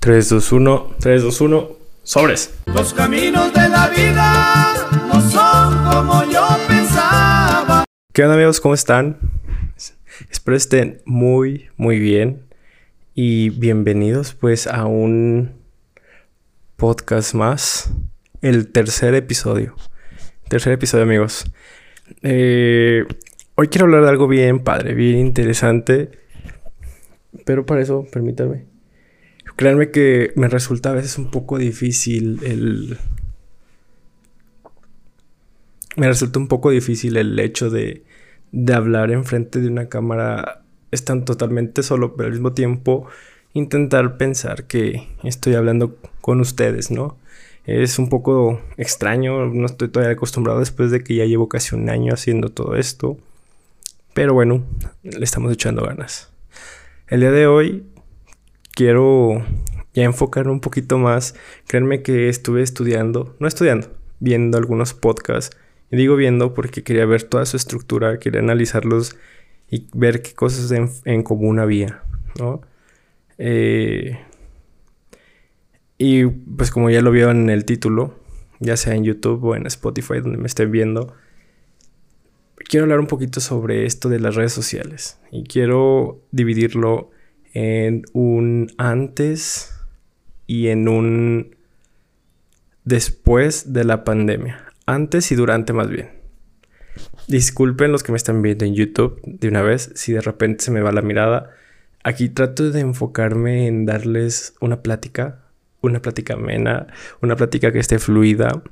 3, 2, 1, 3, 2, 1, sobres. Los caminos de la vida no son como yo pensaba. ¿Qué onda amigos? ¿Cómo están? Espero estén muy, muy bien. Y bienvenidos pues a un podcast más. El tercer episodio. Tercer episodio amigos. Eh, hoy quiero hablar de algo bien padre, bien interesante. Pero para eso, permítanme. Créanme que me resulta a veces un poco difícil el... Me resulta un poco difícil el hecho de, de hablar enfrente de una cámara. Están totalmente solo, pero al mismo tiempo intentar pensar que estoy hablando con ustedes, ¿no? Es un poco extraño, no estoy todavía acostumbrado después de que ya llevo casi un año haciendo todo esto. Pero bueno, le estamos echando ganas. El día de hoy quiero ya enfocar un poquito más. Créanme que estuve estudiando, no estudiando, viendo algunos podcasts. Y digo viendo porque quería ver toda su estructura, quería analizarlos y ver qué cosas en, común había, ¿no? Eh, y pues como ya lo vieron en el título, ya sea en YouTube o en Spotify donde me estén viendo, quiero hablar un poquito sobre esto de las redes sociales. Y quiero dividirlo en un antes y en un después de la pandemia. Antes y durante más bien. Disculpen los que me están viendo en YouTube de una vez si de repente se me va la mirada. Aquí trato de enfocarme en darles una plática, una plática amena, una plática que esté fluida.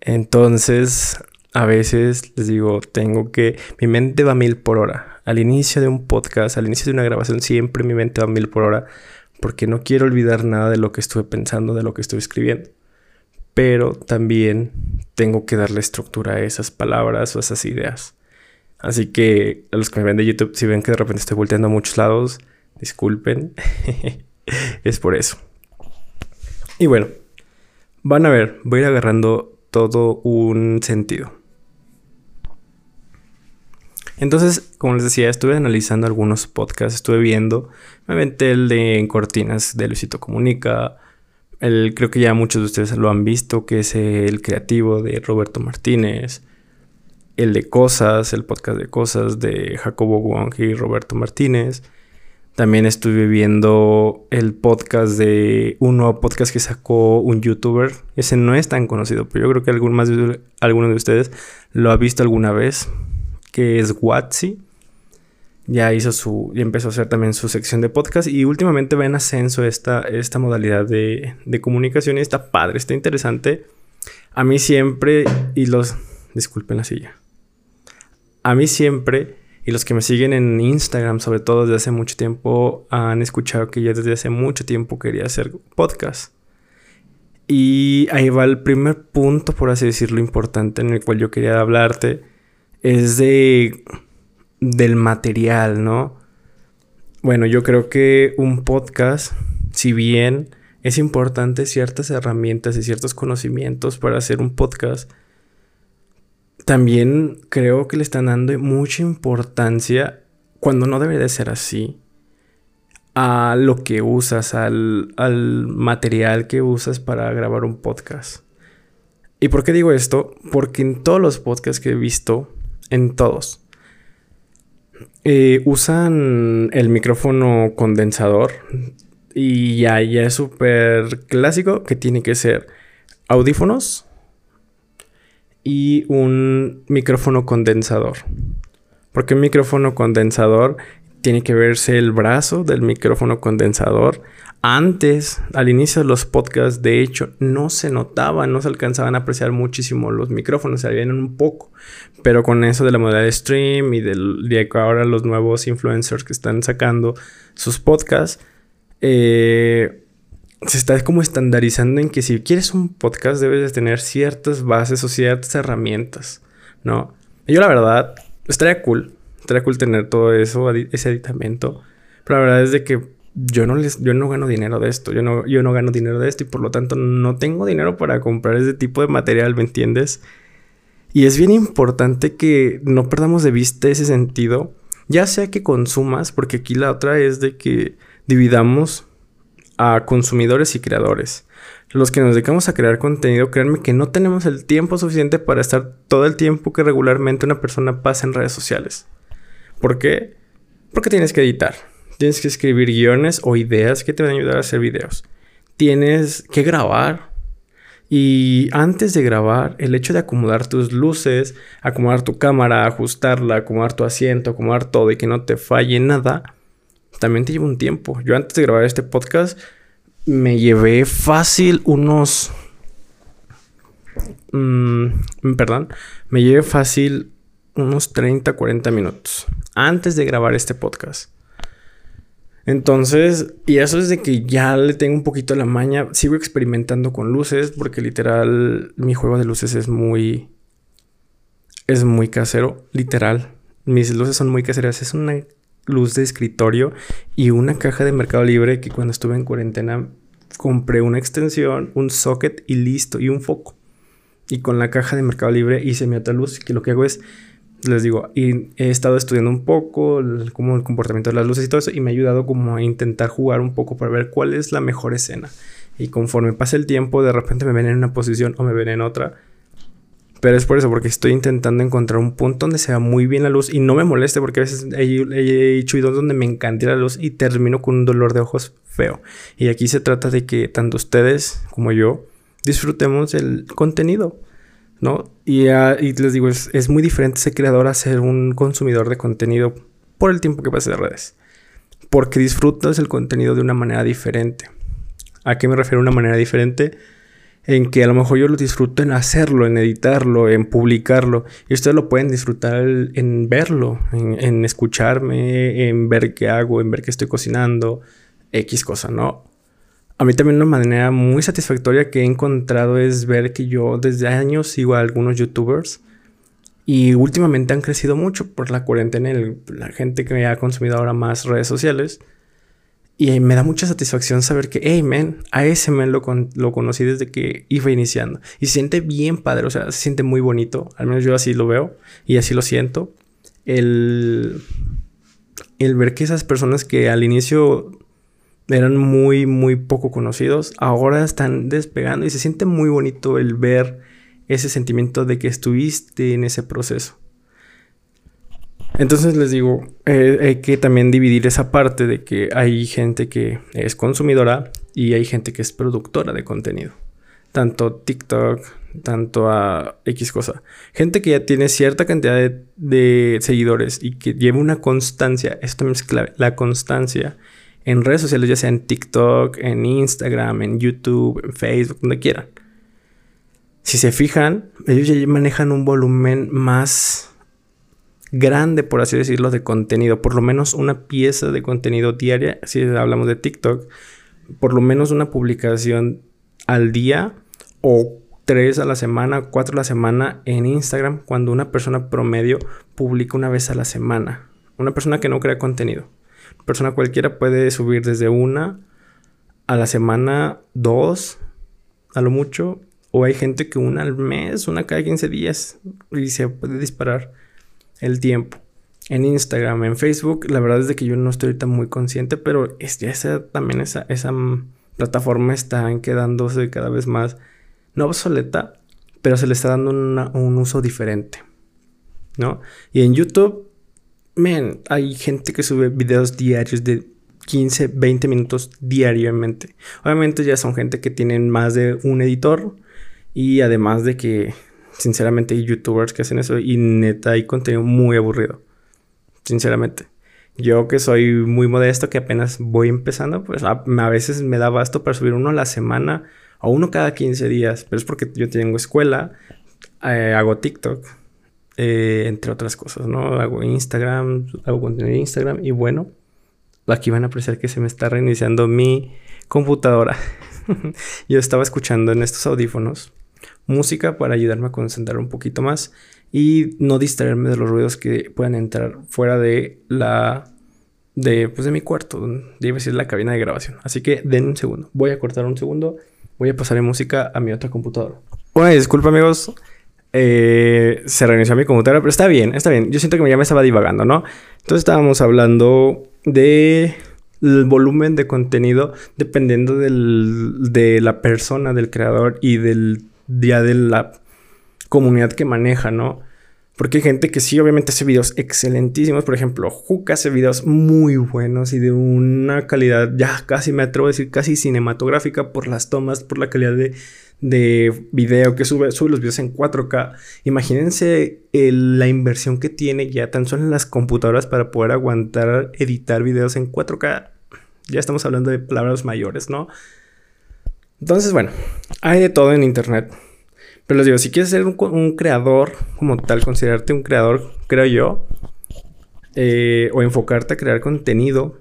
Entonces, a veces les digo, tengo que... Mi mente va mil por hora al inicio de un podcast, al inicio de una grabación, siempre mi mente va a mil por hora porque no quiero olvidar nada de lo que estuve pensando, de lo que estoy escribiendo. Pero también tengo que darle estructura a esas palabras o a esas ideas. Así que a los que me ven de YouTube, si ven que de repente estoy volteando a muchos lados, disculpen. es por eso. Y bueno, van a ver, voy a ir agarrando todo un sentido. Entonces, como les decía, estuve analizando algunos podcasts, estuve viendo, me aventé el de En Cortinas de Luisito Comunica, el, creo que ya muchos de ustedes lo han visto, que es el creativo de Roberto Martínez, el de Cosas, el podcast de Cosas de Jacobo Wong y Roberto Martínez. También estuve viendo el podcast de un nuevo podcast que sacó un youtuber. Ese no es tan conocido, pero yo creo que algún más de, alguno de ustedes lo ha visto alguna vez que es Watsi. Ya hizo su, ya empezó a hacer también su sección de podcast y últimamente va en ascenso esta, esta modalidad de, de comunicación y está padre, está interesante. A mí siempre, y los, disculpen la silla. A mí siempre, y los que me siguen en Instagram, sobre todo desde hace mucho tiempo, han escuchado que yo desde hace mucho tiempo quería hacer podcast. Y ahí va el primer punto, por así decirlo, importante en el cual yo quería hablarte es de del material, ¿no? Bueno, yo creo que un podcast, si bien es importante ciertas herramientas y ciertos conocimientos para hacer un podcast, también creo que le están dando mucha importancia, cuando no debe de ser así, a lo que usas, al, al material que usas para grabar un podcast. ¿Y por qué digo esto? Porque en todos los podcasts que he visto, en todos. Eh, usan el micrófono condensador y ya, ya es súper clásico que tiene que ser audífonos y un micrófono condensador. Porque un micrófono condensador tiene que verse el brazo del micrófono condensador antes, al inicio de los podcasts, de hecho, no se notaban, no se alcanzaban a apreciar muchísimo los micrófonos, se veían un poco. Pero con eso de la modalidad de stream y de ahora los nuevos influencers que están sacando sus podcasts, eh, se está como estandarizando en que si quieres un podcast debes de tener ciertas bases o ciertas herramientas, ¿no? yo la verdad, estaría cool, estaría cool tener todo eso, ese aditamento. Pero la verdad es de que yo no les, yo no gano dinero de esto, yo no, yo no gano dinero de esto y por lo tanto no tengo dinero para comprar ese tipo de material, ¿me entiendes? Y es bien importante que no perdamos de vista ese sentido, ya sea que consumas, porque aquí la otra es de que dividamos a consumidores y creadores. Los que nos dedicamos a crear contenido, créanme que no tenemos el tiempo suficiente para estar todo el tiempo que regularmente una persona pasa en redes sociales. ¿Por qué? Porque tienes que editar, tienes que escribir guiones o ideas que te van a ayudar a hacer videos. Tienes que grabar. Y antes de grabar, el hecho de acomodar tus luces, acomodar tu cámara, ajustarla, acomodar tu asiento, acomodar todo y que no te falle nada, también te lleva un tiempo. Yo antes de grabar este podcast me llevé fácil unos... Mm, perdón, me llevé fácil unos 30, 40 minutos antes de grabar este podcast. Entonces, y eso es de que ya le tengo un poquito la maña. Sigo experimentando con luces porque literal mi juego de luces es muy... Es muy casero, literal. Mis luces son muy caseras. Es una luz de escritorio y una caja de Mercado Libre que cuando estuve en cuarentena compré una extensión, un socket y listo, y un foco. Y con la caja de Mercado Libre hice mi otra luz, que lo que hago es, les digo, y he estado estudiando un poco el, como el comportamiento de las luces y todo eso, y me ha ayudado como a intentar jugar un poco para ver cuál es la mejor escena. Y conforme pasa el tiempo, de repente me ven en una posición o me ven en otra pero es por eso, porque estoy intentando encontrar un punto donde sea muy bien la luz y no me moleste, porque a veces he, hecho videos donde me encanta la luz y termino con un dolor de ojos feo. Y aquí se trata de que tanto ustedes como yo disfrutemos el contenido, ¿no? Y, y les digo, es, muy diferente ser creador a ser un consumidor de contenido por el tiempo que pase de redes. Porque disfrutas el contenido de una manera diferente. ¿A qué me refiero una manera diferente? en que a lo mejor yo lo disfruto en hacerlo, en editarlo, en publicarlo. Y ustedes lo pueden disfrutar en verlo, en, escucharme, en ver qué hago, en ver qué estoy cocinando, X cosa, ¿no? A mí también una manera muy satisfactoria que he encontrado es ver que yo desde años sigo a algunos youtubers y últimamente han crecido mucho por la cuarentena, la gente que ha consumido ahora más redes sociales. Y me da mucha satisfacción saber que, hey, man, a ese man lo, lo conocí desde que iba iniciando. Y se siente bien padre, o sea, se siente muy bonito. Al menos yo así lo veo y así lo siento. El, el ver que esas personas que al inicio eran muy, muy poco conocidos, ahora están despegando y se siente muy bonito el ver ese sentimiento de que estuviste en ese proceso. Entonces les digo, eh, hay que también dividir esa parte de que hay gente que es consumidora y hay gente que es productora de contenido. Tanto TikTok, tanto a X cosa. Gente que ya tiene cierta cantidad de, seguidores y que lleva una constancia, esto también es clave, la constancia en redes sociales, ya sea en TikTok, en Instagram, en YouTube, en Facebook, donde quieran. Si se fijan, ellos ya manejan un volumen más grande, por así decirlo, de contenido, por lo menos una pieza de contenido diaria, si hablamos de TikTok, por lo menos una publicación al día o tres a la semana, cuatro a la semana en Instagram, cuando una persona promedio publica una vez a la semana. Una persona que no crea contenido. Persona cualquiera puede subir desde una a la semana, dos, a lo mucho, o hay gente que una al mes, una cada 15 días, y se puede disparar el tiempo. En Instagram, en Facebook, la verdad es de que yo no estoy ahorita muy consciente, pero es, esa, también esa, esa plataforma está quedándose cada vez más, no obsoleta, pero se le está dando un uso diferente, ¿no? Y en YouTube, man, hay gente que sube videos diarios de 15, 20 minutos diariamente. Obviamente ya son gente que tienen más de un editor y además de que Sinceramente hay youtubers que hacen eso y neta hay contenido muy aburrido. Sinceramente. Yo que soy muy modesto, que apenas voy empezando, pues a, veces me da basto para subir uno a la semana o uno cada 15 días. Pero es porque yo tengo escuela, eh, hago TikTok, eh, entre otras cosas, ¿no? Hago Instagram, hago contenido en Instagram y bueno, aquí van a apreciar que se me está reiniciando mi computadora. yo estaba escuchando en estos audífonos música para ayudarme a concentrar un poquito más y no distraerme de los ruidos que puedan entrar fuera de la de pues de mi cuarto, debe decir la cabina de grabación. Así que den un segundo. Voy a cortar un segundo. Voy a pasar música a mi otra computadora. Bueno, disculpa amigos. Eh, se reinició mi computadora, pero está bien, está bien. Yo siento que ya me estaba divagando, ¿no? Entonces estábamos hablando de el volumen de contenido dependiendo del, de la persona, del creador y del día de la comunidad que maneja, ¿no? Porque hay gente que sí, obviamente hace videos excelentísimos. Por ejemplo, Juca hace videos muy buenos y de una calidad, ya casi me atrevo a decir, casi cinematográfica por las tomas, por la calidad de, de video que sube, sube los videos en 4K. Imagínense la inversión que tiene ya tan solo en las computadoras para poder aguantar editar videos en 4K. Ya estamos hablando de palabras mayores, ¿no? Entonces, bueno, hay de todo en Internet. Pero les digo, si quieres ser un, creador como tal, considerarte un creador, creo yo, eh, o enfocarte a crear contenido,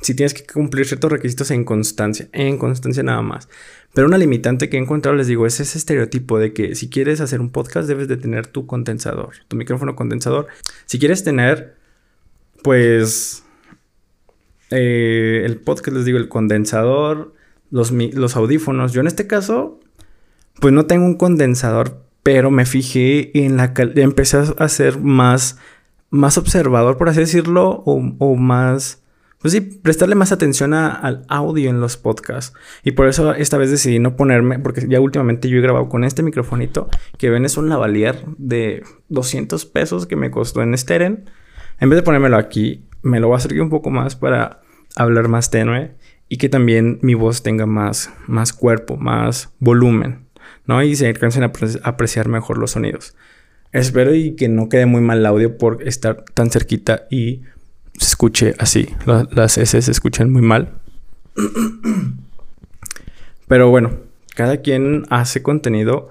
si tienes que cumplir ciertos requisitos en constancia, en constancia nada más. Pero una limitante que he encontrado, les digo, es ese estereotipo de que si quieres hacer un podcast debes de tener tu condensador, tu micrófono condensador. Si quieres tener, pues, eh, el podcast, les digo, el condensador, los, los audífonos. Yo en este caso, pues no tengo un condensador, pero me fijé en la empecé a ser más, más observador, por así decirlo, o, o más pues sí, prestarle más atención al audio en los podcasts. Y por eso esta vez decidí no ponerme, porque ya últimamente yo he grabado con este microfonito, que ven es un lavalier de 200 pesos que me costó en Steren. En vez de ponérmelo aquí, me lo voy a acercar un poco más para hablar más tenue y que también mi voz tenga más, más cuerpo, más volumen, ¿no? Y se alcancen a apreciar mejor los sonidos. Espero y que no quede muy mal el audio por estar tan cerquita y se escuche así. las S se escuchan muy mal. Pero bueno, cada quien hace contenido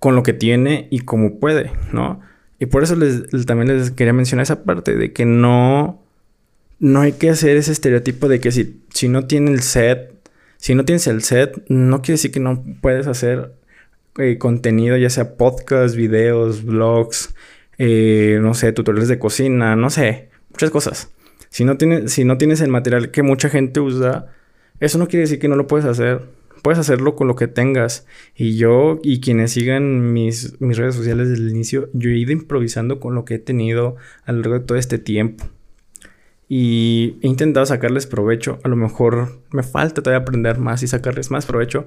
con lo que tiene y como puede, ¿no? Y por eso les, también les quería mencionar esa parte de que no, no hay que hacer ese estereotipo de que si, si no tiene el set, si no tienes el set, no quiere decir que no puedes hacer eh, contenido, ya sea podcast, videos, vlogs, eh, no sé, tutoriales de cocina, no sé muchas cosas. Si no, tienes, si no tienes el material que mucha gente usa, eso no quiere decir que no lo puedes hacer. Puedes hacerlo con lo que tengas. Y yo y quienes sigan mis, mis redes sociales desde el inicio, yo he ido improvisando con lo que he tenido a lo largo de todo este tiempo. Y he intentado sacarles provecho. A lo mejor me falta todavía aprender más y sacarles más provecho.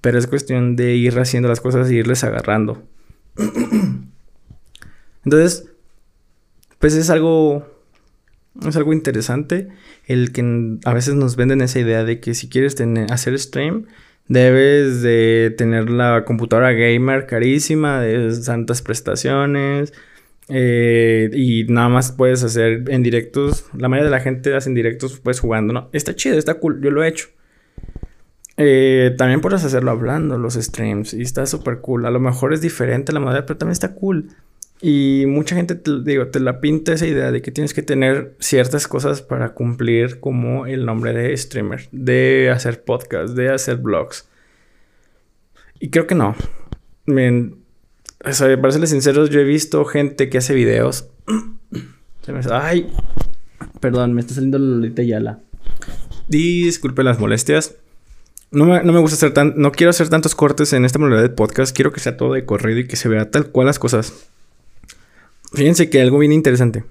Pero es cuestión de ir haciendo las cosas y irles agarrando. Entonces, pues es algo es algo interesante el que a veces nos venden esa idea de que si quieres tener, hacer stream, debes de tener la computadora gamer carísima, de santas prestaciones, eh, y nada más puedes hacer en directos. La mayoría de la gente hace en directos pues jugando, ¿no? Está chido, está cool, yo lo he hecho. Eh, también puedes hacerlo hablando, los streams, y está súper cool. A lo mejor es diferente la manera, pero también está cool. Y mucha gente, te, digo, te la pinta esa idea de que tienes que tener ciertas cosas para cumplir como el nombre de streamer, de hacer podcast, de hacer blogs. Y creo que no. Me, o sea, para serles sinceros, yo he visto gente que hace videos. Se me... Ay, perdón, me está saliendo Lolita Yala. Disculpe las molestias. No me, no me, gusta hacer tan... No quiero hacer tantos cortes en esta modalidad de podcast. Quiero que sea todo de corrido y que se vea tal cual las cosas. Fíjense que algo bien interesante.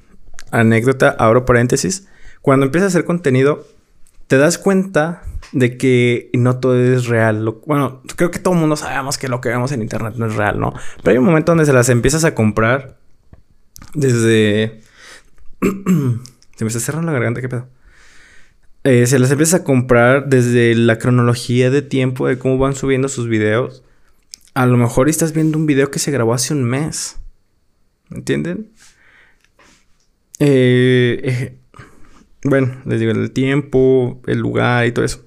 Anécdota, abro paréntesis. Cuando empiezas a hacer contenido, te das cuenta de que no todo es real. bueno, creo que todo el mundo sabemos que lo que vemos en internet no es real, ¿no? Pero hay un momento donde se las empiezas a comprar desde... se me está cerrando la garganta, ¿qué pedo? Eh, se las empiezas a comprar desde la cronología de tiempo de cómo van subiendo sus videos. A lo mejor estás viendo un video que se grabó hace un mes. ¿Entienden? Eh, eh, bueno, les digo, el tiempo, el lugar y todo eso.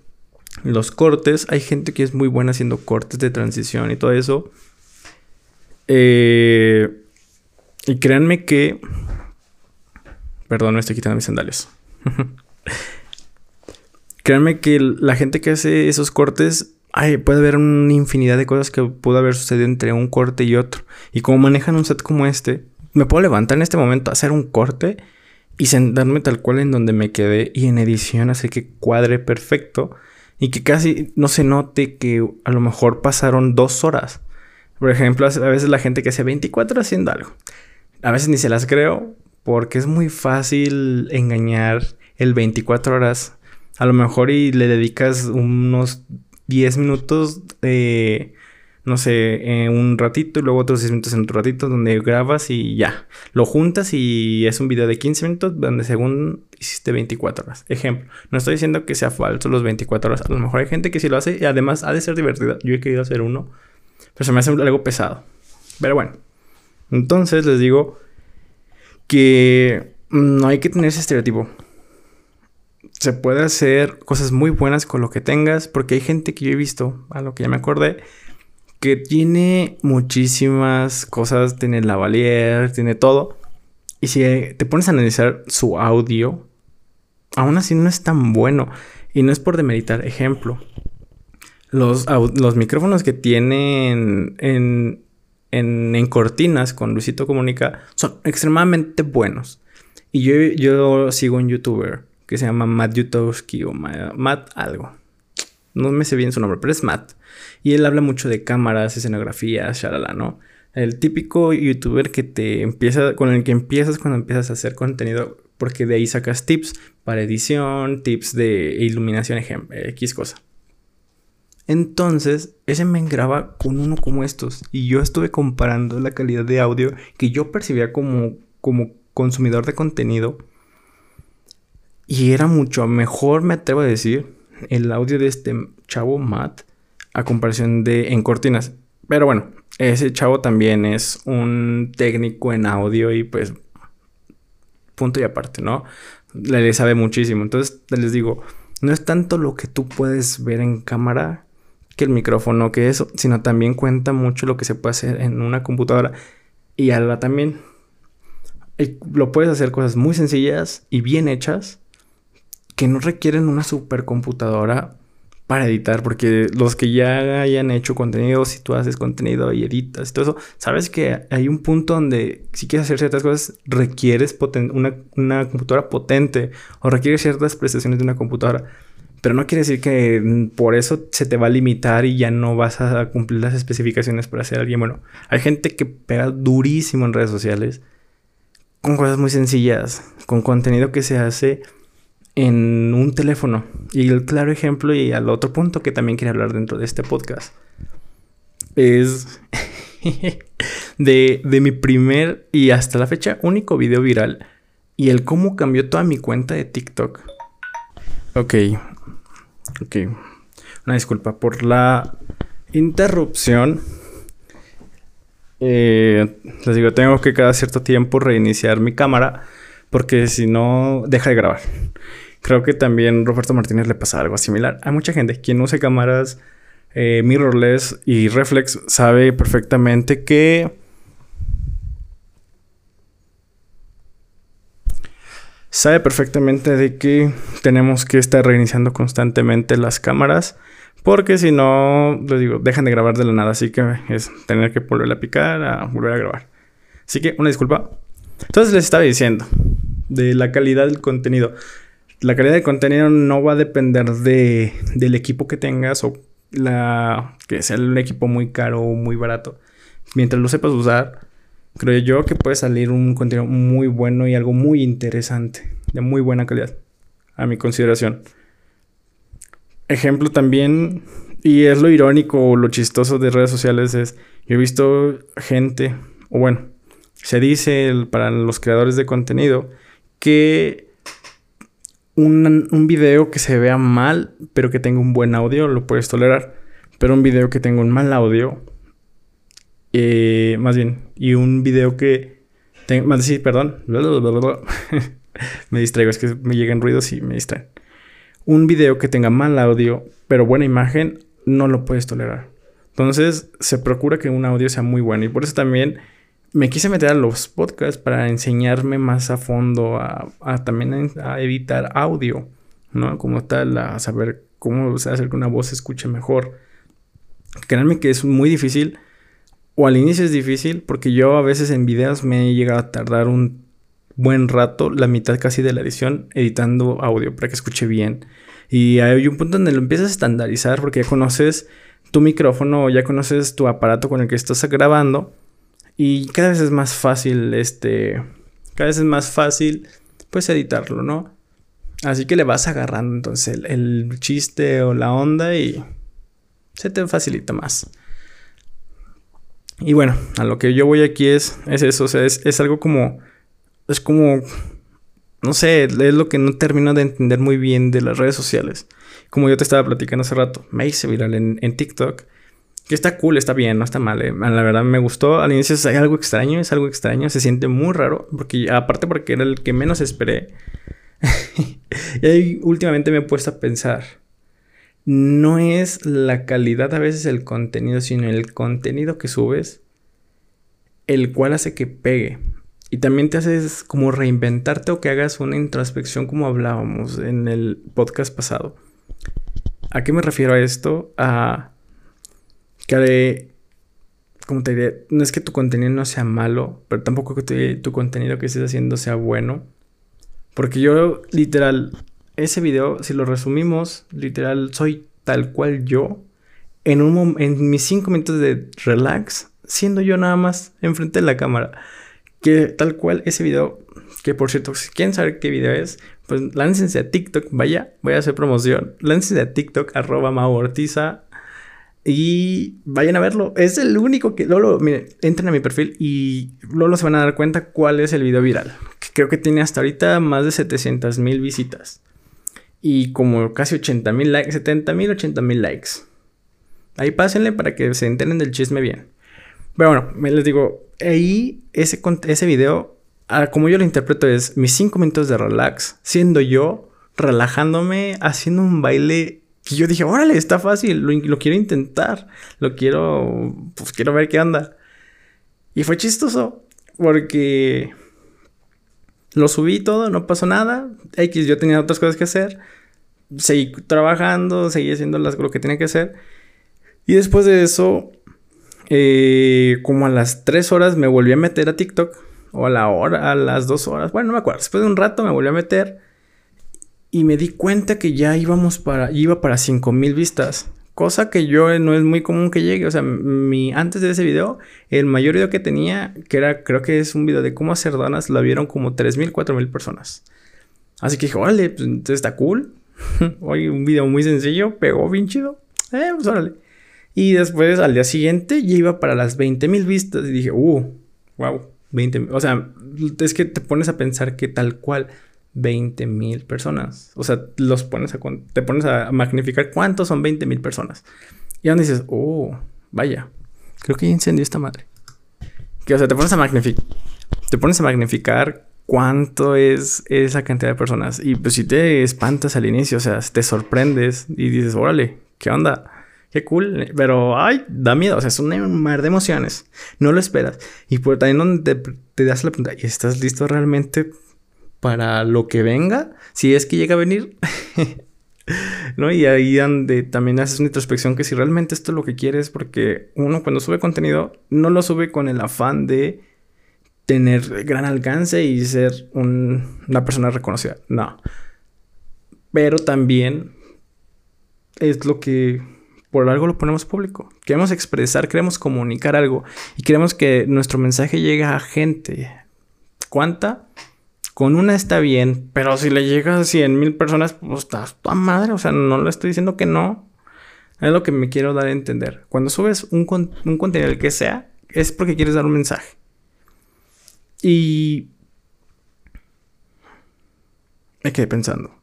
Los cortes, hay gente que es muy buena haciendo cortes de transición y todo eso. Eh, y créanme que... Perdón, me estoy quitando mis sandalias. créanme que la gente que hace esos cortes puede haber una infinidad de cosas que pudo haber sucedido entre un corte y otro. Y como manejan un set como este, me puedo levantar en este momento, hacer un corte y sentarme tal cual en donde me quedé y en edición hacer que cuadre perfecto y que casi no se note que a lo mejor pasaron dos horas. Por ejemplo, a veces la gente que hace 24 haciendo algo. A veces ni se las creo porque es muy fácil engañar el 24 horas A lo mejor y le dedicas unos 10 minutos, eh, no sé, un ratito y luego otros 10 minutos en otro ratito donde grabas y ya. Lo juntas y es un video de 15 minutos donde según hiciste 24 horas. Ejemplo, no estoy diciendo que sea falso los 24 horas. A lo mejor hay gente que sí lo hace y además ha de ser divertida. Yo he querido hacer uno, pero se me hace algo pesado. Pero bueno, entonces les digo que no hay que tener ese estereotipo. Se puede hacer cosas muy buenas con lo que tengas, porque hay gente que yo he visto, a lo que ya me acordé, que tiene muchísimas cosas, tiene lavalier, tiene todo. Y si te pones a analizar su audio, aún así no es tan bueno. Y no es por demeritar, ejemplo. Los, los micrófonos que tienen en, en, cortinas con Luisito Comunica son extremadamente buenos. Y yo, yo sigo un youtuber que se llama Matt Yutowski o Matt algo. No me sé bien su nombre, pero es Matt. Y él habla mucho de cámaras, escenografías, shalala, ¿no? El típico youtuber que te empieza, con el que empiezas cuando empiezas a hacer contenido, porque de ahí sacas tips para edición, tips de iluminación, ejemplo, X cosa. Entonces, ese me graba con uno como estos. Y yo estuve comparando la calidad de audio que yo percibía como, como consumidor de contenido. Y era mucho mejor, me atrevo a decir, el audio de este chavo Matt a comparación de en cortinas. Pero bueno, ese chavo también es un técnico en audio y pues punto y aparte, ¿no? Le, sabe muchísimo. Entonces les digo, no es tanto lo que tú puedes ver en cámara que el micrófono, que eso, sino también cuenta mucho lo que se puede hacer en una computadora. Y ahora también lo puedes hacer cosas muy sencillas y bien hechas que no requieren una supercomputadora para editar, porque los que ya hayan hecho contenido, si tú haces contenido y editas y todo eso, sabes que hay un punto donde si quieres hacer ciertas cosas requieres una, una computadora potente o requieres ciertas prestaciones de una computadora. Pero no quiere decir que por eso se te va a limitar y ya no vas a cumplir las especificaciones para ser alguien bueno. Hay gente que pega durísimo en redes sociales con cosas muy sencillas, con contenido que se hace en un teléfono. Y el claro ejemplo y al otro punto que también quiero hablar dentro de este podcast es de, de mi primer y hasta la fecha único video viral y el cómo cambió toda mi cuenta de TikTok. Ok, Ok. Una disculpa por la interrupción. Eh, les digo, tengo que cada cierto tiempo reiniciar mi cámara porque si no, deja de grabar. Creo que también Roberto Martínez le pasa algo similar. Hay mucha gente quien usa cámaras eh, mirrorless y reflex sabe perfectamente que sabe perfectamente de que tenemos que estar reiniciando constantemente las cámaras. Porque si no, les digo, dejan de grabar de la nada. Así que es tener que volver a picar a volver a grabar. Así que una disculpa. Entonces les estaba diciendo de la calidad del contenido. La calidad del contenido no va a depender de, del equipo que tengas o la que sea un equipo muy caro o muy barato. Mientras lo sepas usar, creo yo que puede salir un contenido muy bueno y algo muy interesante, de muy buena calidad, a mi consideración. Ejemplo también, y es lo irónico o lo chistoso de redes sociales, es, yo he visto gente, o bueno, se dice para los creadores de contenido, que un, un, video que se vea mal, pero que tenga un buen audio, lo puedes tolerar. Pero un video que tenga un mal audio, eh, más bien, y un video que... más decir, perdón. me distraigo, es que me llegan ruidos y me distraen. Un video que tenga mal audio, pero buena imagen, no lo puedes tolerar. Entonces, se procura que un audio sea muy bueno. Y por eso también me quise meter a los podcasts para enseñarme más a fondo a, también a editar audio, ¿no? Como tal, a saber cómo hacer que una voz se escuche mejor. Créanme que es muy difícil o al inicio es difícil porque yo a veces en videos me he llegado a tardar un buen rato, la mitad casi de la edición, editando audio para que escuche bien. Y hay un punto donde lo empiezas a estandarizar porque ya conoces tu micrófono, ya conoces tu aparato con el que estás grabando y cada vez es más fácil, este, cada vez es más fácil, pues editarlo, ¿no? Así que le vas agarrando entonces el, chiste o la onda y se te facilita más. Y bueno, a lo que yo voy aquí es, es eso, o sea, es, es algo como, es como, no sé, es lo que no termino de entender muy bien de las redes sociales. Como yo te estaba platicando hace rato, me hice viral en TikTok. Que está cool, está bien, no está mal. eh. La verdad me gustó. Al inicio es algo extraño, es algo extraño. Se siente muy raro. Porque aparte porque era el que menos esperé. y ahí últimamente me he puesto a pensar. No es la calidad a veces el contenido, sino el contenido que subes. El cual hace que pegue. Y también te haces como reinventarte o que hagas una introspección como hablábamos en el podcast pasado. ¿A qué me refiero a esto? A que, como te diré, no es que tu contenido no sea malo, pero tampoco que tu contenido que estés haciendo sea bueno. Porque yo, literal, ese video, si lo resumimos, literal, soy tal cual yo. En, un en mis cinco minutos de relax, siendo yo nada más enfrente de la cámara. Que tal cual ese video, que por cierto, si quieren saber qué video es, pues láncense a TikTok, vaya, voy a hacer promoción. Láncense a TikTok, arroba Mau Ortiza, y vayan a verlo. Es el único que. Luego, miren, entren a mi perfil y luego se van a dar cuenta cuál es el video viral. Que creo que tiene hasta ahorita más de 700 mil visitas. Y como casi 80 mil likes, 70 mil, 80 mil likes. Ahí pásenle para que se enteren del chisme bien. Pero bueno, me les digo, ahí ese, ese video, como yo lo interpreto, es mis 5 minutos de relax, siendo yo, relajándome, haciendo un baile que yo dije, órale, está fácil, lo, lo quiero intentar, lo quiero, pues quiero ver qué onda. Y fue chistoso, porque lo subí todo, no pasó nada. X, yo tenía otras cosas que hacer. Seguí trabajando, seguí haciendo las, lo que tenía que hacer. Y después de eso, eh, como a las 3 horas me volví a meter a TikTok. O a la hora, a las 2 horas. Bueno, no me acuerdo. Después de un rato me volví a meter. Y me di cuenta que ya íbamos para, iba para 5000 vistas. Cosa que yo eh, no es muy común que llegue. O sea, mi, antes de ese video, el mayor video que tenía, que era, creo que es un video de cómo hacer donas, lo vieron como 3000, 4000 personas. Así que dije, órale, pues está cool. Oye, un video muy sencillo, pegó bien chido. Eh, pues órale. Y después al día siguiente ya iba para las 20 mil vistas. Y dije, uh, wow, 20 O sea, es que te pones a pensar que tal cual 20 mil personas. O sea, los pones a, te pones a magnificar cuántos son 20 mil personas. Y donde dices, oh, vaya, creo que ya incendió esta madre. Que, o sea, te pones a magnificar. Te pones a magnificar cuánto es esa cantidad de personas. Y pues si te espantas al inicio, o sea, te sorprendes y dices, órale, ¿qué onda? Qué cool, pero ay, da miedo, o sea, es un mar de emociones. No lo esperas. Y por también donde te, te das la pregunta, ¿y estás listo realmente para lo que venga? Si es que llega a venir. ¿No? Y ahí donde también haces una introspección que si realmente esto es lo que quieres, porque uno cuando sube contenido no lo sube con el afán de tener gran alcance y ser un- una persona reconocida. No. Pero también es lo que por algo lo ponemos público. Queremos expresar, queremos comunicar algo y queremos que nuestro mensaje llegue a gente. ¿Cuánta? Con una está bien, pero si le llega a 100 mil personas, pues está a madre. O sea, no le estoy diciendo que no. Es lo que me quiero dar a entender. Cuando subes un, un contenido, el que sea, es porque quieres dar un mensaje. Y me quedé pensando.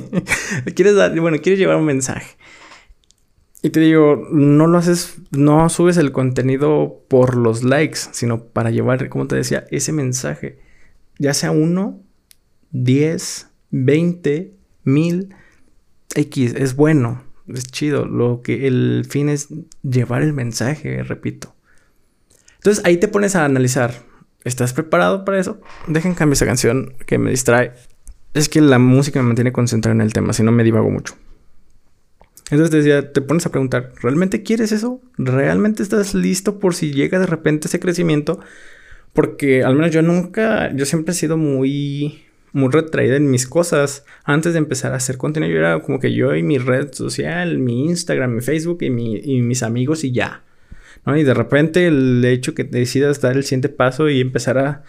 quieres dar, bueno, quieres llevar un mensaje. Y te digo, no lo haces, no subes el contenido por los likes, sino para llevar, como te decía, ese mensaje. Ya sea uno, diez, veinte, mil, X, es bueno, es chido. Lo que el fin es llevar el mensaje, repito. Entonces ahí te pones a analizar. ¿Estás preparado para eso? Dejen cambiar esa canción que me distrae. Es que la música me mantiene concentrado en el tema, si no me divago mucho. Entonces decía, te pones a preguntar, ¿realmente quieres eso? ¿Realmente estás listo por si llega de repente ese crecimiento? Porque al menos yo nunca, yo siempre he sido muy, muy retraída en mis cosas. Antes de empezar a hacer contenido, yo era como que yo y mi red social, mi Instagram, mi Facebook y, mi, y mis amigos y ya. ¿no? Y de repente el hecho que decidas dar el siguiente paso y empezar a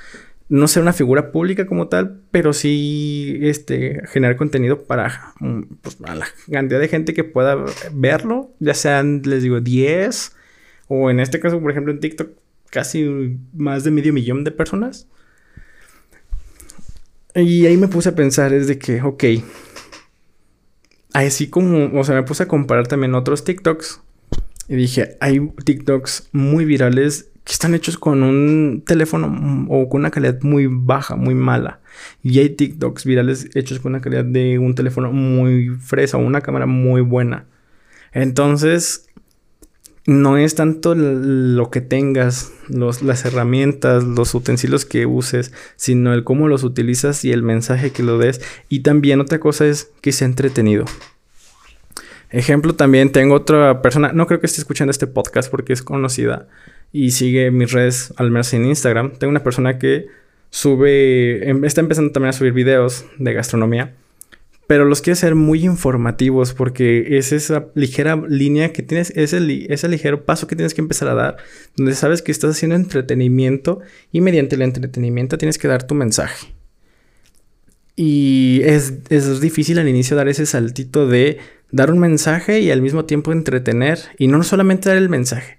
no ser una figura pública como tal, pero sí este, generar contenido para mm, pues, la cantidad de gente que pueda verlo, ya sean, les digo, 10 o en este caso, por ejemplo, en TikTok, casi más de medio millón de personas. Y ahí me puse a pensar, es de que, ok, así como, o sea, me puse a comparar también otros TikToks. Y dije, hay TikToks muy virales que están hechos con un teléfono o con una calidad muy baja, muy mala. Y hay TikToks virales hechos con una calidad de un teléfono muy fresa una cámara muy buena. Entonces, no es tanto lo que tengas, las herramientas, los utensilios que uses, sino el cómo los utilizas y el mensaje que lo des. Y también otra cosa es que sea entretenido. Ejemplo, también tengo otra persona, no creo que esté escuchando este podcast porque es conocida y sigue mis redes, al menos en Instagram. Tengo una persona que sube, em, está empezando también a subir videos de gastronomía pero los quiere ser muy informativos porque es esa ligera línea que tienes, ese, ese ligero paso que tienes que empezar a dar, donde sabes que estás haciendo entretenimiento y mediante el entretenimiento tienes que dar tu mensaje. Y es, es difícil al inicio dar ese saltito de dar un mensaje y al mismo tiempo entretener y no solamente dar el mensaje,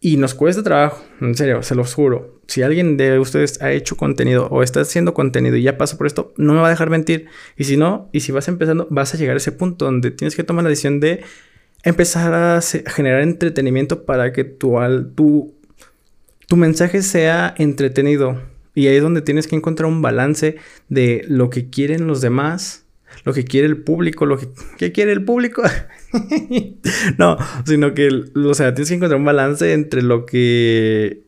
y nos cuesta trabajo, en serio, se los juro. Si alguien de ustedes ha hecho contenido o está haciendo contenido y ya pasa por esto, no me va a dejar mentir. Y si no, y si vas empezando, vas a llegar a ese punto donde tienes que tomar la decisión de empezar a generar entretenimiento para que tu, tu, tu mensaje sea entretenido. Y ahí es donde tienes que encontrar un balance de lo que quieren los demás lo que quiere el público, lo que quiere el público. no, sino que, o sea, tienes que encontrar un balance entre lo que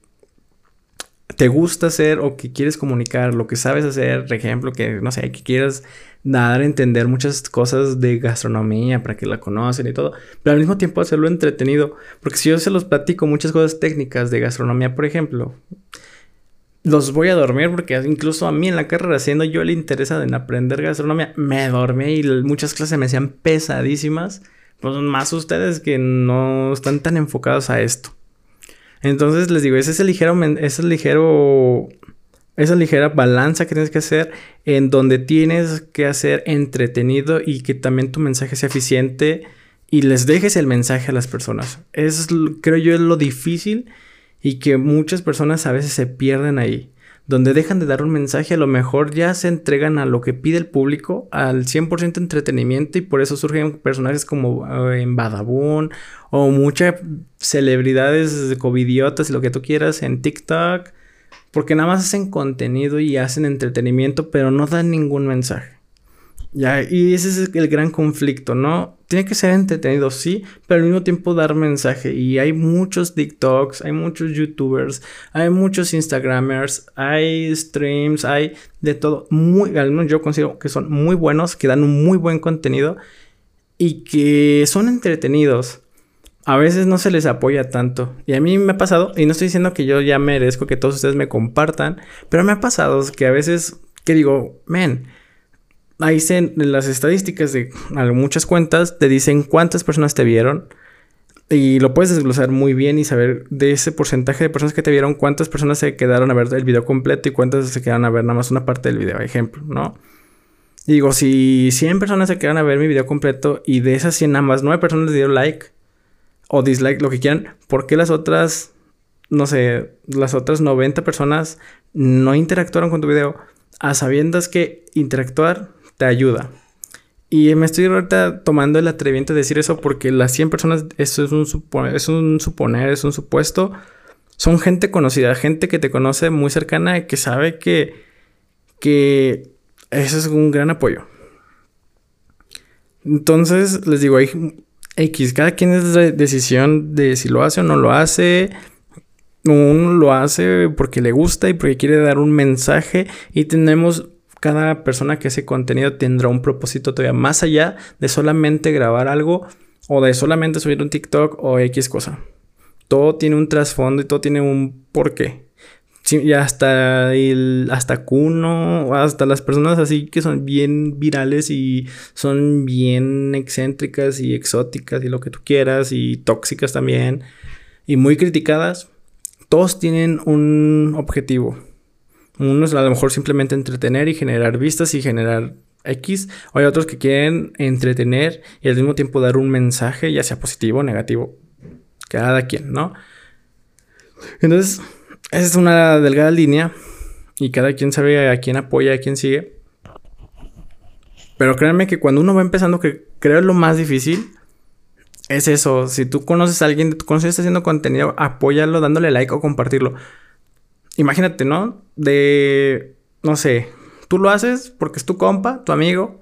te gusta hacer o que quieres comunicar, lo que sabes hacer, por ejemplo, que no sé, que quieras dar a entender muchas cosas de gastronomía para que la conocen y todo, pero al mismo tiempo hacerlo entretenido, porque si yo se los platico muchas cosas técnicas de gastronomía, por ejemplo, los voy a dormir porque incluso a mí en la carrera, siendo yo el interesa en aprender gastronomía, me dormí y muchas clases me hacían pesadísimas. Pues más ustedes que no están tan enfocados a esto. Entonces les digo, ese es el ligero, ese ligero, esa ligera balanza que tienes que hacer en donde tienes que hacer entretenido y que también tu mensaje sea eficiente y les dejes el mensaje a las personas. Es, creo yo, es lo difícil y que muchas personas a veces se pierden ahí, donde dejan de dar un mensaje, a lo mejor ya se entregan a lo que pide el público, al 100% entretenimiento y por eso surgen personajes como eh, en Badabun o muchas celebridades covidiotas y lo que tú quieras en TikTok, porque nada más hacen contenido y hacen entretenimiento, pero no dan ningún mensaje. Ya, y ese es el gran conflicto, ¿no? Tiene que ser entretenido, sí, pero al mismo tiempo dar mensaje. Y hay muchos TikToks, hay muchos YouTubers, hay muchos Instagramers, hay streams, hay de todo. Muy, al menos yo considero que son muy buenos, que dan un muy buen contenido y que son entretenidos. A veces no se les apoya tanto. Y a mí me ha pasado, y no estoy diciendo que yo ya merezco que todos ustedes me compartan, pero me ha pasado que a veces que digo, men, ahí se, las estadísticas de muchas cuentas te dicen cuántas personas te vieron. Y lo puedes desglosar muy bien y saber de ese porcentaje de personas que te vieron, cuántas personas se quedaron a ver el video completo y cuántas se quedaron a ver nada más una parte del video, ejemplo, ¿no? digo, si 100 personas se quedaron a ver mi video completo y de esas 100 nada más 9 personas les dieron like o dislike, lo que quieran, ¿por qué las otras, no sé, las otras 90 personas no interactuaron con tu video? A sabiendas que interactuar te ayuda. Y me estoy ahorita tomando el atrevimiento de decir eso porque las 100 personas, eso es un, es un suponer, es un supuesto. Son gente conocida, gente que te conoce muy cercana y que sabe que, que eso es un gran apoyo. Entonces, les digo, hay X, cada quien es la decisión de si lo hace o no lo hace. Uno lo hace porque le gusta y porque quiere dar un mensaje y tenemos cada persona que hace contenido tendrá un propósito todavía más allá de solamente grabar algo o de solamente subir un TikTok o X cosa. Todo tiene un trasfondo y todo tiene un porqué. y hasta el, hasta Kuno, hasta las personas así que son bien virales y son bien excéntricas y exóticas y lo que tú quieras y tóxicas también y muy criticadas, todos tienen un objetivo Uno es a lo mejor simplemente entretener y generar vistas y generar X. O hay otros que quieren entretener y al mismo tiempo dar un mensaje, ya sea positivo o negativo. Cada quien, ¿no? Entonces, esa es una delgada línea y cada quien sabe a quién apoya, a quién sigue. Pero créanme que cuando uno va empezando, que creo lo más difícil, es eso. Si tú conoces a alguien, tú conoces haciendo contenido, apóyalo dándole like o compartirlo. Imagínate, ¿no? De, no sé, tú lo haces porque es tu compa, tu amigo,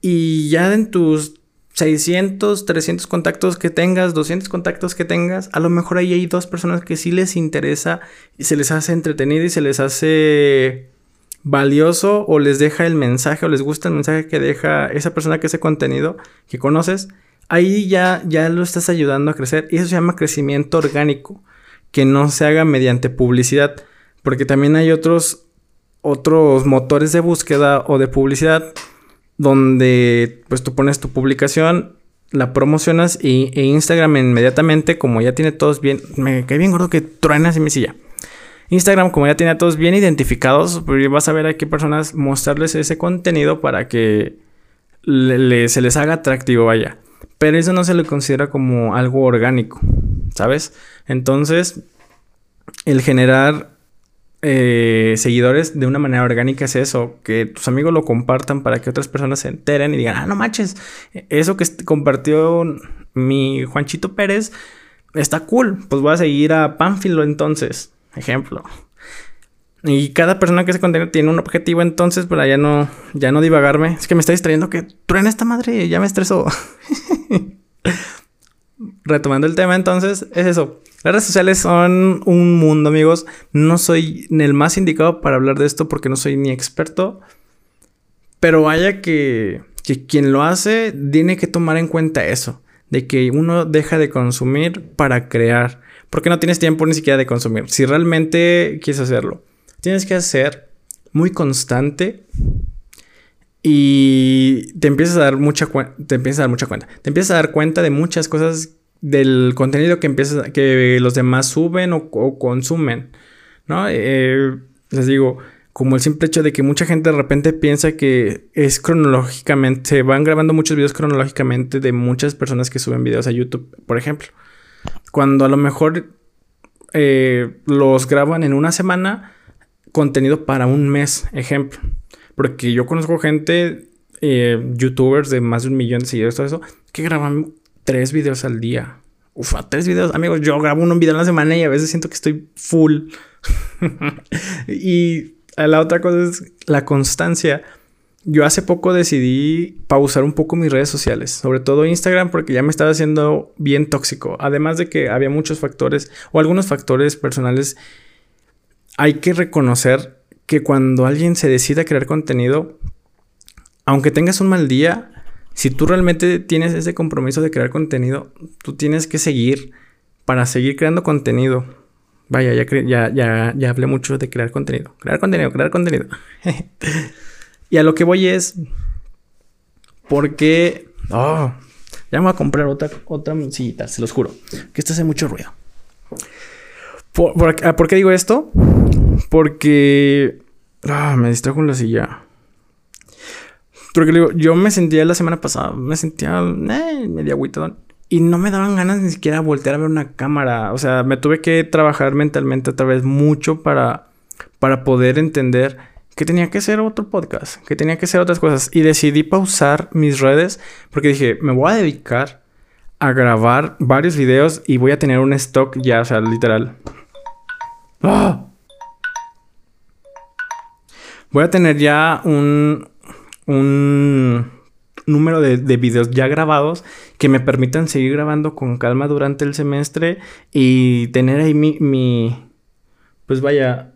y ya en tus 600, 300 contactos que tengas, 200 contactos que tengas, a lo mejor ahí hay dos personas que sí les interesa y se les hace entretenido y se les hace valioso o les deja el mensaje o les gusta el mensaje que deja esa persona que ese contenido que conoces, ahí ya, ya lo estás ayudando a crecer y eso se llama crecimiento orgánico, que no se haga mediante publicidad, porque también hay otros, otros motores de búsqueda o de publicidad donde pues tú pones tu publicación, la promocionas y, e Instagram inmediatamente, como ya tiene todos bien, me cae bien gordo que truenas en mi silla. Instagram, como ya tiene a todos bien identificados, pues vas a ver a qué personas mostrarles ese contenido para que se les haga atractivo, vaya. Pero eso no se le considera como algo orgánico, ¿sabes? Entonces, el generar eh, seguidores de una manera orgánica es eso, que tus amigos lo compartan para que otras personas se enteren y digan, ah, no manches, eso que compartió mi Juanchito Pérez está cool, pues voy a seguir a Pánfilo entonces, ejemplo. Y cada persona que se contenido tiene un objetivo, entonces para ya no, ya no divagarme. Es que me está distrayendo que truena esta madre, ya me estresó. Retomando el tema, entonces, es eso. Las redes sociales son un mundo, amigos. No soy el más indicado para hablar de esto porque no soy ni experto. Pero vaya que, que quien lo hace tiene que tomar en cuenta eso. De que uno deja de consumir para crear. Porque no tienes tiempo ni siquiera de consumir. Si realmente quieres hacerlo. Tienes que ser muy constante. Y te empiezas a dar mucha te empiezas a dar mucha cuenta. Te empiezas a dar cuenta de muchas cosas del contenido que empiezas, que los demás suben o, consumen, ¿no? Eh, les digo, como el simple hecho de que mucha gente de repente piensa que es cronológicamente, se van grabando muchos videos cronológicamente de muchas personas que suben videos a YouTube, por ejemplo. Cuando a lo mejor eh, los graban en una semana, contenido para un mes, ejemplo. Porque yo conozco gente, eh, youtubers de más de un millón de seguidores, todo eso, que graban tres videos al día. Ufa, tres videos. Amigos, yo grabo un video a la semana y a veces siento que estoy full. y la otra cosa es la constancia. Yo hace poco decidí pausar un poco mis redes sociales, sobre todo Instagram, porque ya me estaba haciendo bien tóxico. Además de que había muchos factores o algunos factores personales. Hay que reconocer que cuando alguien se decide a crear contenido, aunque tengas un mal día, si tú realmente tienes ese compromiso de crear contenido, tú tienes que seguir para seguir creando contenido. Vaya, ya, ya, ya, ya hablé mucho de crear contenido. Crear contenido, crear contenido. y a lo que voy es. Porque. Oh, ya me voy a comprar otra, otra sillita, se los juro. Que esto hace mucho ruido. ¿Por, por, qué digo esto? Porque. Ah, me distrajo en la silla. Porque digo, yo me sentía la semana pasada, me sentía eh, medio agüitado. Y no me daban ganas ni siquiera voltear a ver una cámara. O sea, me tuve que trabajar mentalmente otra vez mucho para, para poder entender que tenía que hacer otro podcast, que tenía que hacer otras cosas. Y decidí pausar mis redes porque dije, me voy a dedicar a grabar varios videos y voy a tener un stock ya, o sea, literal. ¡Ah! Voy a tener ya un, un número de, videos ya grabados que me permitan seguir grabando con calma durante el semestre y tener ahí mi, mi pues vaya,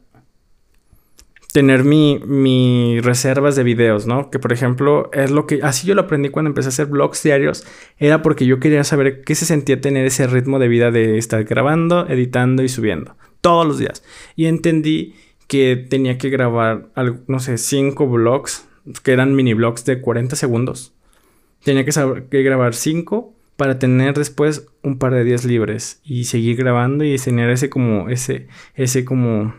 tener mi, mi, reservas de videos, ¿no? Que por ejemplo es lo que, así yo lo aprendí cuando empecé a hacer vlogs diarios, era porque yo quería saber qué se sentía tener ese ritmo de vida de estar grabando, editando y subiendo todos los días. Y entendí que tenía que grabar, no sé, cinco vlogs que eran mini blogs de 40 segundos. Tenía que, grabar 5 para tener después un par de días libres y seguir grabando y tener ese como ese ese como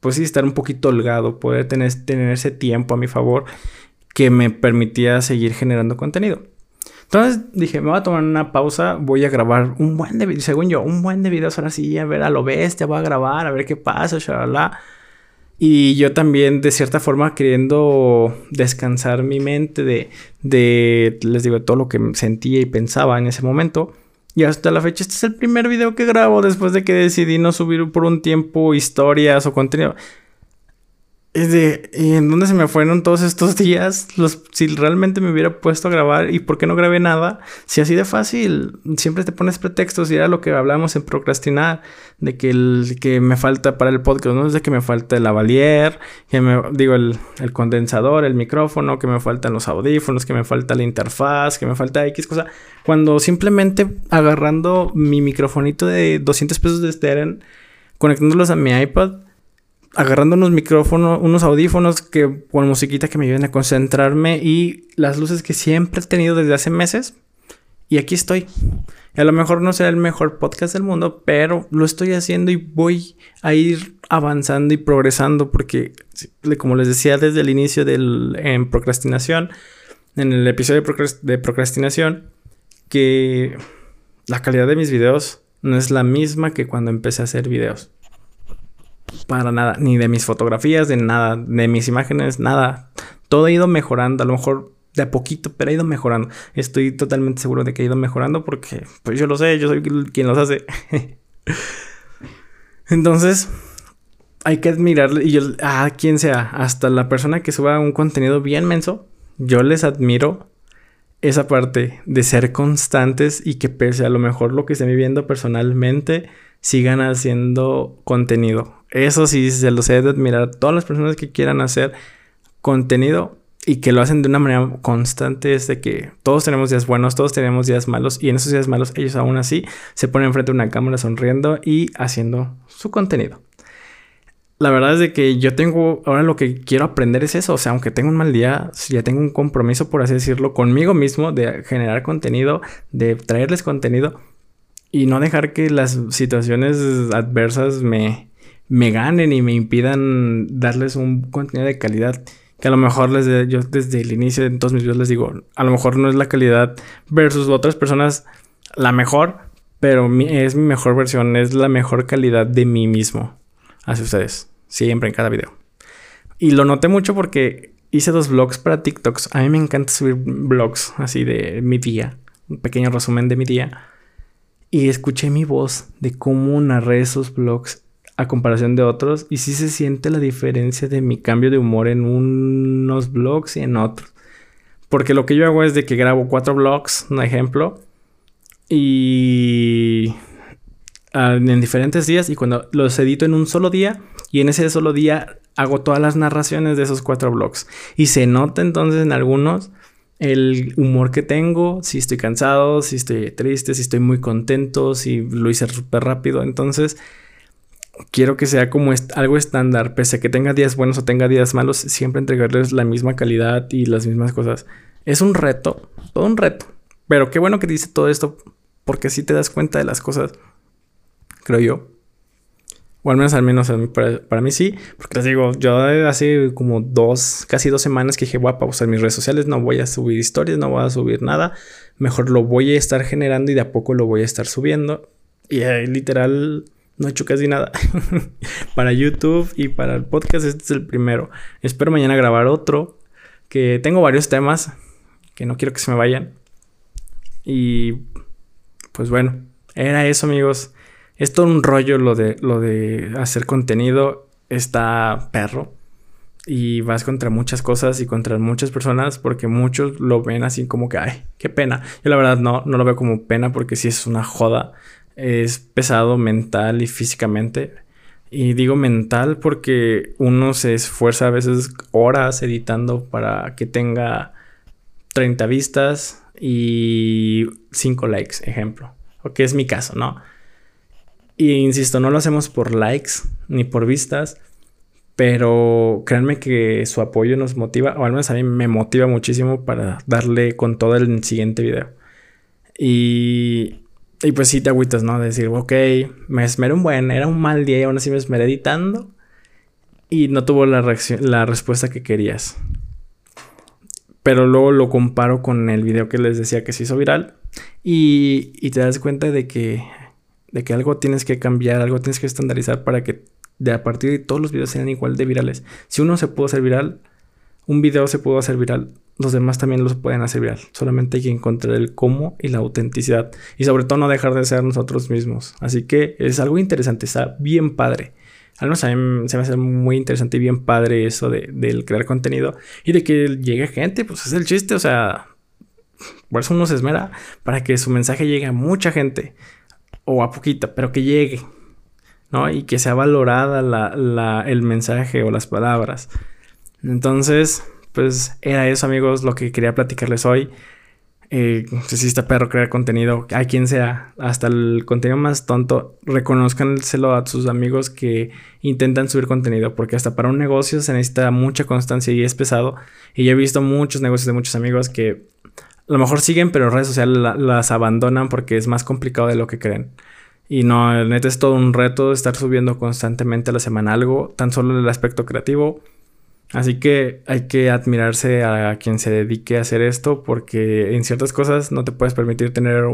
pues sí, estar un poquito holgado, poder tener, tener ese tiempo a mi favor que me permitía seguir generando contenido. Entonces dije, me voy a tomar una pausa, voy a grabar un buen de videos, según yo, un buen de videos ahora sí, a ver a lo bestia, voy a grabar, a ver qué pasa, shalala. Y yo también, de cierta forma, queriendo descansar mi mente de, de, les digo, todo lo que sentía y pensaba en ese momento. Y hasta la fecha, este es el primer video que grabo después de que decidí no subir por un tiempo historias o contenido. Es de, ¿y en dónde se me fueron todos estos días? Los, si realmente me hubiera puesto a grabar, ¿y por qué no grabé nada? Si así de fácil, siempre te pones pretextos y era lo que hablábamos en procrastinar, de que, el, que me falta para el podcast, ¿no? Es de que me falta el lavalier, que me, digo, el, el condensador, el micrófono, que me faltan los audífonos, que me falta la interfaz, que me falta X cosa. Cuando simplemente agarrando mi microfonito de 200 pesos de Steren, conectándolos a mi iPad, agarrando unos micrófonos, unos audífonos que con musiquita que me ayuden a concentrarme y las luces que siempre he tenido desde hace meses. Y aquí estoy. a lo mejor no será el mejor podcast del mundo, pero lo estoy haciendo y voy a ir avanzando y progresando porque, como les decía desde el inicio del, en procrastinación, en el episodio de procrastinación, que la calidad de mis videos no es la misma que cuando empecé a hacer videos. Para nada, ni de mis fotografías, de nada, de mis imágenes, nada. Todo ha ido mejorando, a lo mejor de a poquito, pero ha ido mejorando. Estoy totalmente seguro de que ha ido mejorando porque, pues yo lo sé, yo soy quien los hace. Entonces, hay que admirarle, y yo, a quien sea, hasta la persona que suba un contenido bien menso, yo les admiro esa parte de ser constantes y que pese a lo mejor lo que estén viviendo personalmente, sigan haciendo contenido. Eso sí, se los he de admirar. Todas las personas que quieran hacer contenido y que lo hacen de una manera constante es de que todos tenemos días buenos, todos tenemos días malos y en esos días malos ellos aún así se ponen enfrente de una cámara sonriendo y haciendo su contenido. La verdad es de que yo tengo, ahora lo que quiero aprender es eso, o sea, aunque tengo un mal día, ya tengo un compromiso, por así decirlo, conmigo mismo de generar contenido, de traerles contenido, y no dejar que las situaciones adversas me, me ganen y me impidan darles un contenido de calidad. Que a lo mejor les yo desde el inicio de todos mis videos les digo, a lo mejor no es la calidad versus otras personas la mejor, pero es mi mejor versión, es la mejor calidad de mí mismo hacia ustedes, siempre en cada video. Y lo noté mucho porque hice dos vlogs para TikToks. A mí me encanta subir vlogs así de mi día, un pequeño resumen de mi día y escuché mi voz de cómo narré esos vlogs a comparación de otros y sí se siente la diferencia de mi cambio de humor en unos vlogs y en otros. Porque lo que yo hago es de que grabo cuatro vlogs, un ejemplo, y en diferentes días y cuando los edito en un solo día y en ese solo día hago todas las narraciones de esos cuatro vlogs y se nota entonces en algunos el humor que tengo, si estoy cansado, si estoy triste, si estoy muy contento, si lo hice súper rápido. Entonces, quiero que sea como algo estándar, pese a que tenga días buenos o tenga días malos, siempre entregarles la misma calidad y las mismas cosas. Es un reto, todo un reto. Pero qué bueno que dice todo esto, porque así te das cuenta de las cosas, creo yo. O al menos, al menos para, mí sí. Porque les digo, yo hace como dos, casi dos semanas que dije, voy a pausar mis redes sociales, no voy a subir historias, no voy a subir nada. Mejor lo voy a estar generando y de a poco lo voy a estar subiendo. Y literal, no he hecho casi nada. para YouTube y para el podcast, este es el primero. Espero mañana grabar otro. Que tengo varios temas que no quiero que se me vayan. Y pues bueno, era eso, amigos. Es todo un rollo lo de, lo de hacer contenido. Está perro. Y vas contra muchas cosas y contra muchas personas porque muchos lo ven así como que, ay, qué pena. Yo la verdad no, no lo veo como pena porque sí es una joda. Es pesado mental y físicamente. Y digo mental porque uno se esfuerza a veces horas editando para que tenga 30 vistas y 5 likes, ejemplo. O que es mi caso, ¿no? Y insisto, no lo hacemos por likes ni por vistas, pero créanme que su apoyo nos motiva, o al menos a mí me motiva muchísimo para darle con todo el siguiente video. Y, y pues sí te agüitas, ¿no? decir, ok, me esmeré un buen, era un mal día y aún así me esmeré editando. y no tuvo la, la respuesta que querías. Pero luego lo comparo con el video que les decía que se hizo viral y, y te das cuenta de que, de que algo tienes que cambiar, algo tienes que estandarizar para que de a partir de todos los videos sean igual de virales. Si uno se pudo hacer viral, un video se pudo hacer viral, los demás también los pueden hacer viral. Solamente hay que encontrar el cómo y la autenticidad. Y sobre todo no dejar de ser nosotros mismos. Así que es algo interesante, está bien padre. Al menos a mí se me hace muy interesante y bien padre eso de, del crear contenido y de que llegue gente, pues es el chiste, o sea, por eso uno se esmera para que su mensaje llegue a mucha gente o a poquita, pero que llegue, ¿no? Y que sea valorada la, la, el mensaje o las palabras. Entonces, pues era eso amigos lo que quería platicarles hoy eh, si está perro crear contenido, a quien sea, hasta el contenido más tonto, reconozcanselo a sus amigos que intentan subir contenido, porque hasta para un negocio se necesita mucha constancia y es pesado. Y yo he visto muchos negocios de muchos amigos que a lo mejor siguen, pero redes sociales las abandonan porque es más complicado de lo que creen. Y no, neta es todo un reto estar subiendo constantemente a la semana algo, tan solo en el aspecto creativo Así que hay que admirarse a quien se dedique a hacer esto porque en ciertas cosas no te puedes permitir tener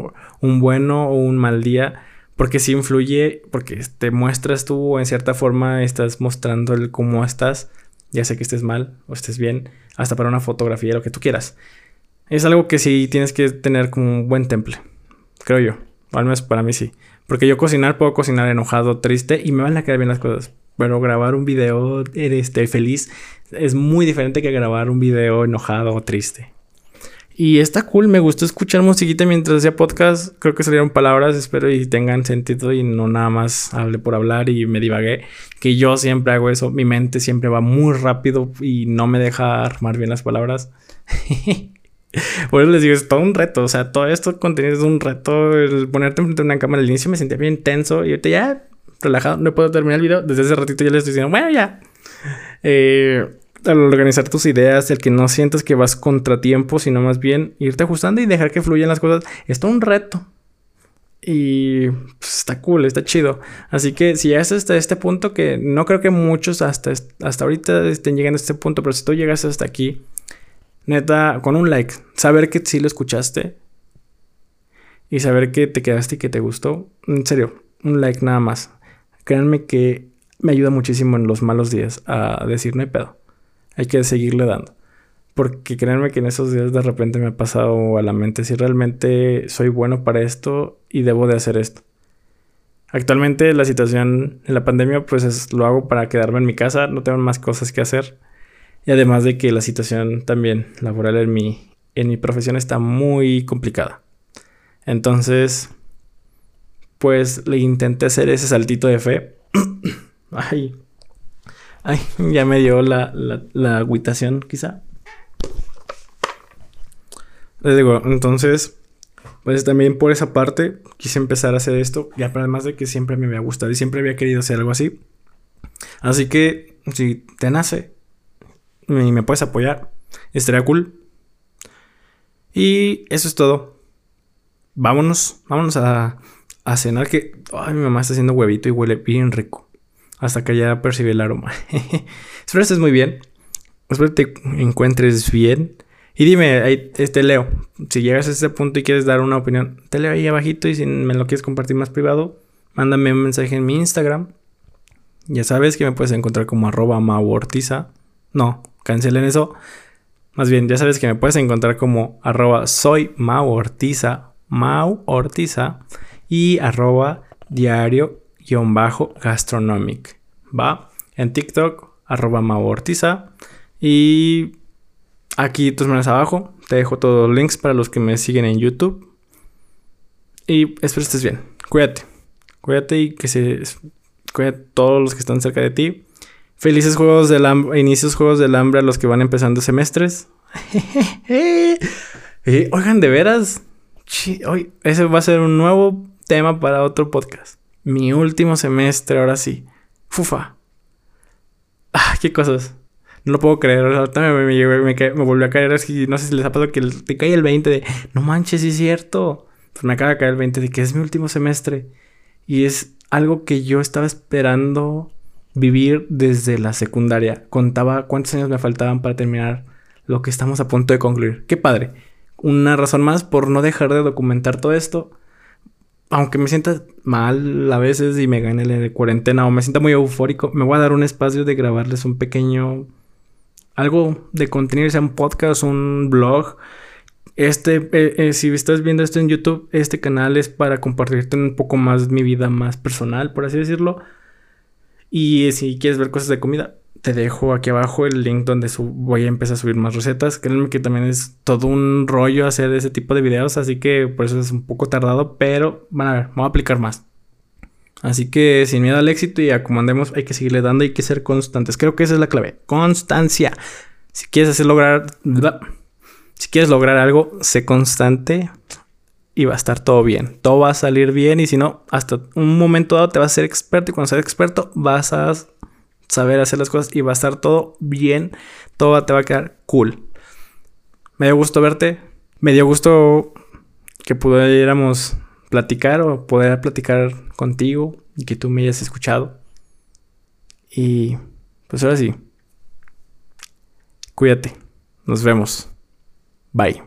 un bueno o un mal día porque sí influye, porque te muestras tú en cierta forma, estás mostrando el cómo estás, ya sea que estés mal o estés bien, hasta para una fotografía, lo que tú quieras. Es algo que sí tienes que tener como un buen temple, creo yo, al menos para mí sí. Porque yo cocinar puedo cocinar enojado, triste y me van a quedar bien las cosas. Pero grabar un video este, feliz es muy diferente que grabar un video enojado o triste. Y está cool, me gustó escuchar musiquita mientras hacía podcast. Creo que salieron palabras, espero y tengan sentido y no nada más hable por hablar y me divagué. Que yo siempre hago eso, mi mente siempre va muy rápido y no me deja armar bien las palabras. por eso les digo, es todo un reto. O sea, todo esto contenido es un reto. El ponerte frente a una cámara al inicio me sentía bien tenso y ahorita ya relajado, no puedo terminar el video. Desde ese ratito ya les estoy diciendo, bueno, ya. Eh, al organizar tus ideas, el que no sientas que vas contratiempo, sino más bien irte ajustando y dejar que fluyan las cosas, es un reto. Y pues, está cool, está chido. Así que si ya hasta este punto, que no creo que muchos hasta, hasta ahorita estén llegando a este punto, pero si tú llegas hasta aquí, neta, con un like, saber que sí lo escuchaste y saber que te quedaste y que te gustó, en serio, un like nada más. Créanme que me ayuda muchísimo en los malos días a decir no hay pedo. Hay que seguirle dando. Porque créanme que en esos días de repente me ha pasado a la mente si realmente soy bueno para esto y debo de hacer esto. Actualmente la situación en la pandemia pues es, lo hago para quedarme en mi casa, no tengo más cosas que hacer. Y además de que la situación también laboral en mi, en mi profesión está muy complicada. Entonces, pues le intenté hacer ese saltito de fe. ay, ay, ya me dio la, la, agüitación, quizá. Les digo, entonces, pues también por esa parte quise empezar a hacer esto. Y además de que siempre me había gustado y siempre había querido hacer algo así. Así que, si te nace y me puedes apoyar, estaría cool. Y eso es todo. Vámonos, vámonos a a cenar que... Ay, mi mamá está haciendo huevito y huele bien rico. Hasta que ya percibí el aroma. Espero estés muy bien. Espero te encuentres bien. Y dime, ahí, te leo. Si llegas a ese punto y quieres dar una opinión, te leo ahí abajito. Y si me lo quieres compartir más privado, mándame un mensaje en mi Instagram. Ya sabes que me puedes encontrar como arroba mauortiza. No, cancelen eso. Más bien, ya sabes que me puedes encontrar como arroba soy Mau Mau y arroba diario-gastronomic. ¿Va? En TikTok, arroba Ortiza. Y aquí tus manos abajo. Te dejo todos los links para los que me siguen en YouTube. Y espero estés bien. Cuídate. Cuídate y que se... Cuídate todos los que están cerca de ti. Felices juegos del hambre, inicios juegos del hambre a los que van empezando semestres. Eh, oigan, de veras. hoy, ese va a ser un nuevo tema para otro podcast. Mi último semestre, ahora sí. Fufa. Ah, qué cosas. No lo puedo creer. Ahorita me, me, me, volvió a caer. Así, no sé si les ha pasado que te cae el 20 de no manches, sí es cierto. Pues me acaba de caer el 20 de que es mi último semestre. Y es algo que yo estaba esperando vivir desde la secundaria. Contaba cuántos años me faltaban para terminar lo que estamos a punto de concluir. Qué padre. Una razón más por no dejar de documentar todo esto. Aunque me sienta mal a veces y me gane la cuarentena o me sienta muy eufórico, me voy a dar un espacio de grabarles un pequeño... Algo de contenido, sea un podcast, un blog. Este, eh, eh, si estás viendo esto en YouTube, este canal es para compartirte un poco más mi vida más personal, por así decirlo. Y si quieres ver cosas de comida, te dejo aquí abajo el link donde voy a empezar a subir más recetas. Créanme que también es todo un rollo hacer ese tipo de videos, así que por eso es un poco tardado, pero van a ver, voy a aplicar más. Así que sin miedo al éxito y a como andemos, hay que seguirle dando hay que ser constantes. Creo que esa es la clave. Constancia. Si quieres hacer lograr. Si quieres lograr algo, sé constante y va a estar todo bien. Todo va a salir bien y si no, hasta un momento dado te vas a ser experto y cuando seas experto vas a saber hacer las cosas y va a estar todo bien. Todo te va a quedar cool. Me dio gusto verte. Me dio gusto que pudiéramos platicar o poder platicar contigo y que tú me hayas escuchado. Y pues ahora sí. Cuídate. Nos vemos. Bye.